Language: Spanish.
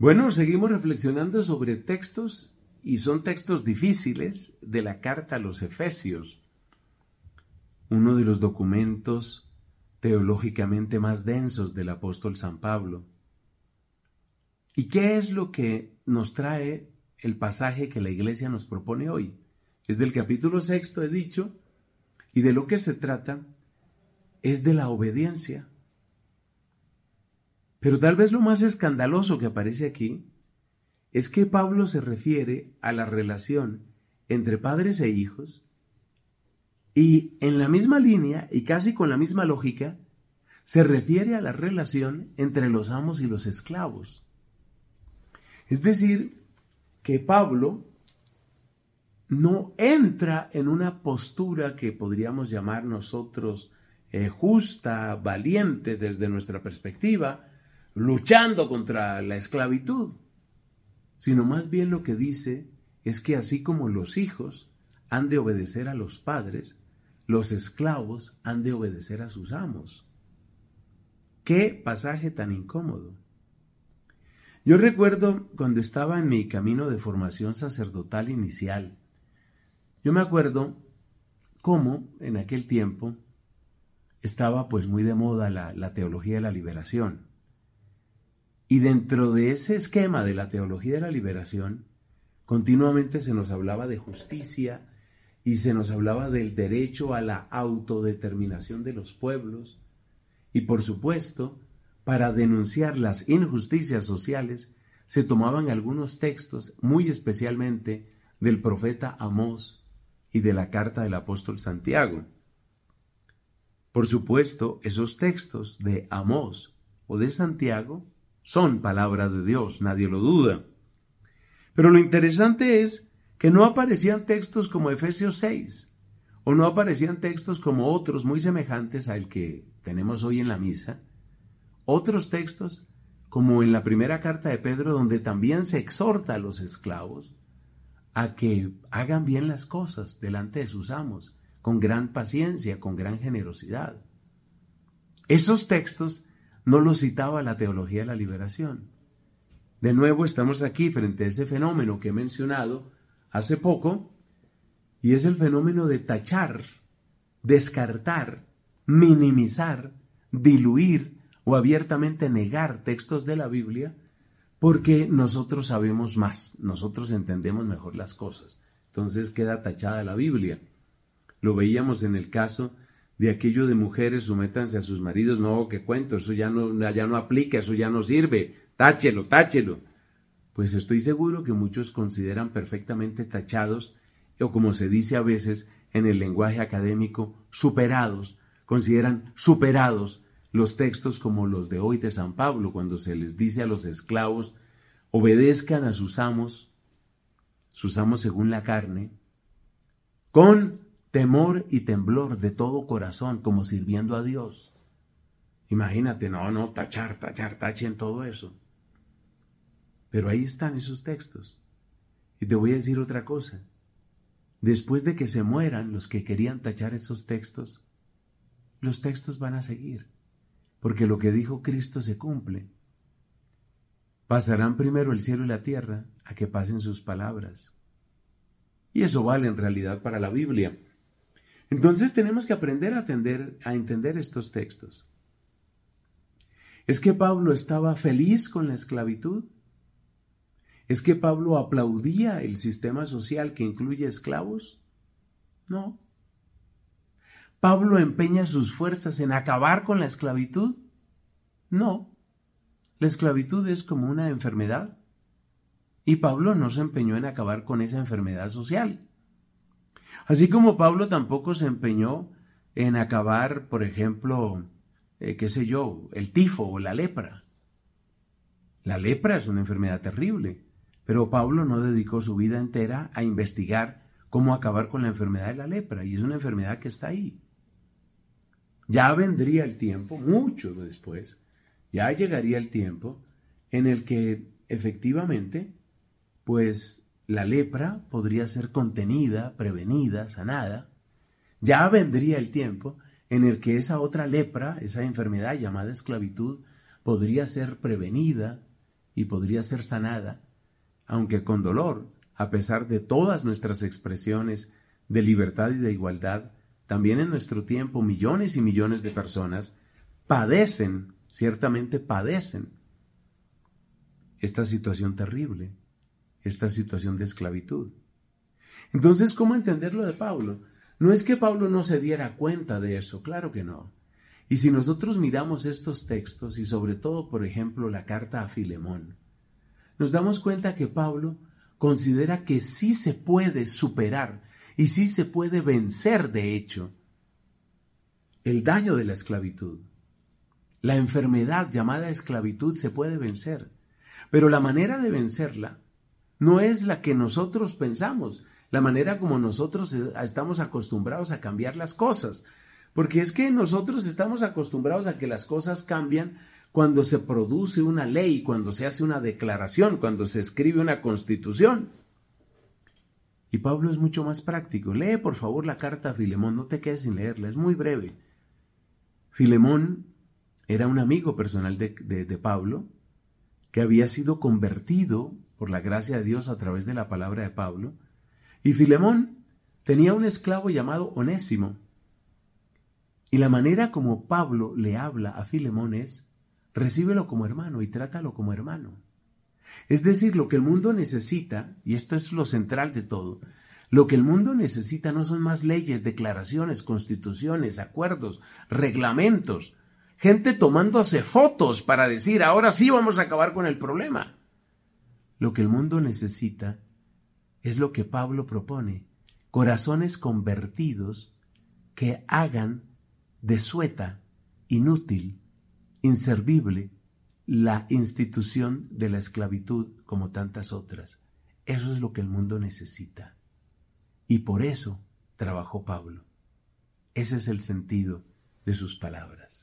Bueno, seguimos reflexionando sobre textos y son textos difíciles de la carta a los Efesios, uno de los documentos teológicamente más densos del apóstol San Pablo. ¿Y qué es lo que nos trae el pasaje que la iglesia nos propone hoy? Es del capítulo sexto, he dicho, y de lo que se trata es de la obediencia. Pero tal vez lo más escandaloso que aparece aquí es que Pablo se refiere a la relación entre padres e hijos y en la misma línea y casi con la misma lógica se refiere a la relación entre los amos y los esclavos. Es decir, que Pablo no entra en una postura que podríamos llamar nosotros eh, justa, valiente desde nuestra perspectiva, luchando contra la esclavitud, sino más bien lo que dice es que así como los hijos han de obedecer a los padres, los esclavos han de obedecer a sus amos. Qué pasaje tan incómodo. Yo recuerdo cuando estaba en mi camino de formación sacerdotal inicial, yo me acuerdo cómo en aquel tiempo estaba pues muy de moda la, la teología de la liberación. Y dentro de ese esquema de la teología de la liberación, continuamente se nos hablaba de justicia y se nos hablaba del derecho a la autodeterminación de los pueblos. Y por supuesto, para denunciar las injusticias sociales, se tomaban algunos textos, muy especialmente del profeta Amós y de la carta del apóstol Santiago. Por supuesto, esos textos de Amós o de Santiago son palabra de Dios, nadie lo duda. Pero lo interesante es que no aparecían textos como Efesios 6, o no aparecían textos como otros muy semejantes al que tenemos hoy en la misa, otros textos como en la primera carta de Pedro, donde también se exhorta a los esclavos a que hagan bien las cosas delante de sus amos, con gran paciencia, con gran generosidad. Esos textos no lo citaba la teología de la liberación. De nuevo estamos aquí frente a ese fenómeno que he mencionado hace poco, y es el fenómeno de tachar, descartar, minimizar, diluir o abiertamente negar textos de la Biblia porque nosotros sabemos más, nosotros entendemos mejor las cosas. Entonces queda tachada la Biblia. Lo veíamos en el caso de aquello de mujeres, sumétanse a sus maridos, no, que cuento, eso ya no, ya no aplica, eso ya no sirve, táchelo, táchelo. Pues estoy seguro que muchos consideran perfectamente tachados, o como se dice a veces en el lenguaje académico, superados, consideran superados los textos como los de hoy de San Pablo, cuando se les dice a los esclavos, obedezcan a sus amos, sus amos según la carne, con temor y temblor de todo corazón, como sirviendo a Dios. Imagínate, no, no, tachar, tachar, tachen todo eso. Pero ahí están esos textos. Y te voy a decir otra cosa. Después de que se mueran los que querían tachar esos textos, los textos van a seguir, porque lo que dijo Cristo se cumple. Pasarán primero el cielo y la tierra a que pasen sus palabras. Y eso vale en realidad para la Biblia. Entonces tenemos que aprender a, a entender estos textos. ¿Es que Pablo estaba feliz con la esclavitud? ¿Es que Pablo aplaudía el sistema social que incluye esclavos? No. ¿Pablo empeña sus fuerzas en acabar con la esclavitud? No. La esclavitud es como una enfermedad. Y Pablo no se empeñó en acabar con esa enfermedad social. Así como Pablo tampoco se empeñó en acabar, por ejemplo, eh, qué sé yo, el tifo o la lepra. La lepra es una enfermedad terrible, pero Pablo no dedicó su vida entera a investigar cómo acabar con la enfermedad de la lepra, y es una enfermedad que está ahí. Ya vendría el tiempo, mucho después, ya llegaría el tiempo en el que efectivamente, pues la lepra podría ser contenida, prevenida, sanada. Ya vendría el tiempo en el que esa otra lepra, esa enfermedad llamada esclavitud, podría ser prevenida y podría ser sanada, aunque con dolor, a pesar de todas nuestras expresiones de libertad y de igualdad, también en nuestro tiempo millones y millones de personas padecen, ciertamente padecen, esta situación terrible, esta situación de esclavitud. Entonces, ¿cómo entender lo de Pablo? No es que Pablo no se diera cuenta de eso, claro que no. Y si nosotros miramos estos textos y sobre todo, por ejemplo, la carta a Filemón, nos damos cuenta que Pablo considera que sí se puede superar y sí se puede vencer, de hecho, el daño de la esclavitud. La enfermedad llamada esclavitud se puede vencer, pero la manera de vencerla no es la que nosotros pensamos, la manera como nosotros eh, estamos acostumbrados a cambiar las cosas. Porque es que nosotros estamos acostumbrados a que las cosas cambian cuando se produce una ley, cuando se hace una declaración, cuando se escribe una constitución. Y Pablo es mucho más práctico. Lee por favor la carta a Filemón, no te quedes sin leerla, es muy breve. Filemón era un amigo personal de, de Pablo, que había sido convertido por la gracia de Dios a través de la palabra de Pablo, y Filemón tenía un esclavo llamado Onésimo. Y la manera como Pablo le habla a Filemón es, recíbelo como hermano y trátalo como hermano. Es decir, lo que el mundo necesita, y esto es lo central de todo, lo que el mundo necesita no son más leyes, declaraciones, constituciones, acuerdos, reglamentos, gente tomándose fotos para decir, ahora sí vamos a acabar con el problema. Lo que el mundo necesita es lo que Pablo propone, corazones convertidos que hagan desueta, inútil, inservible la institución de la esclavitud como tantas otras. Eso es lo que el mundo necesita. Y por eso trabajó Pablo. Ese es el sentido de sus palabras.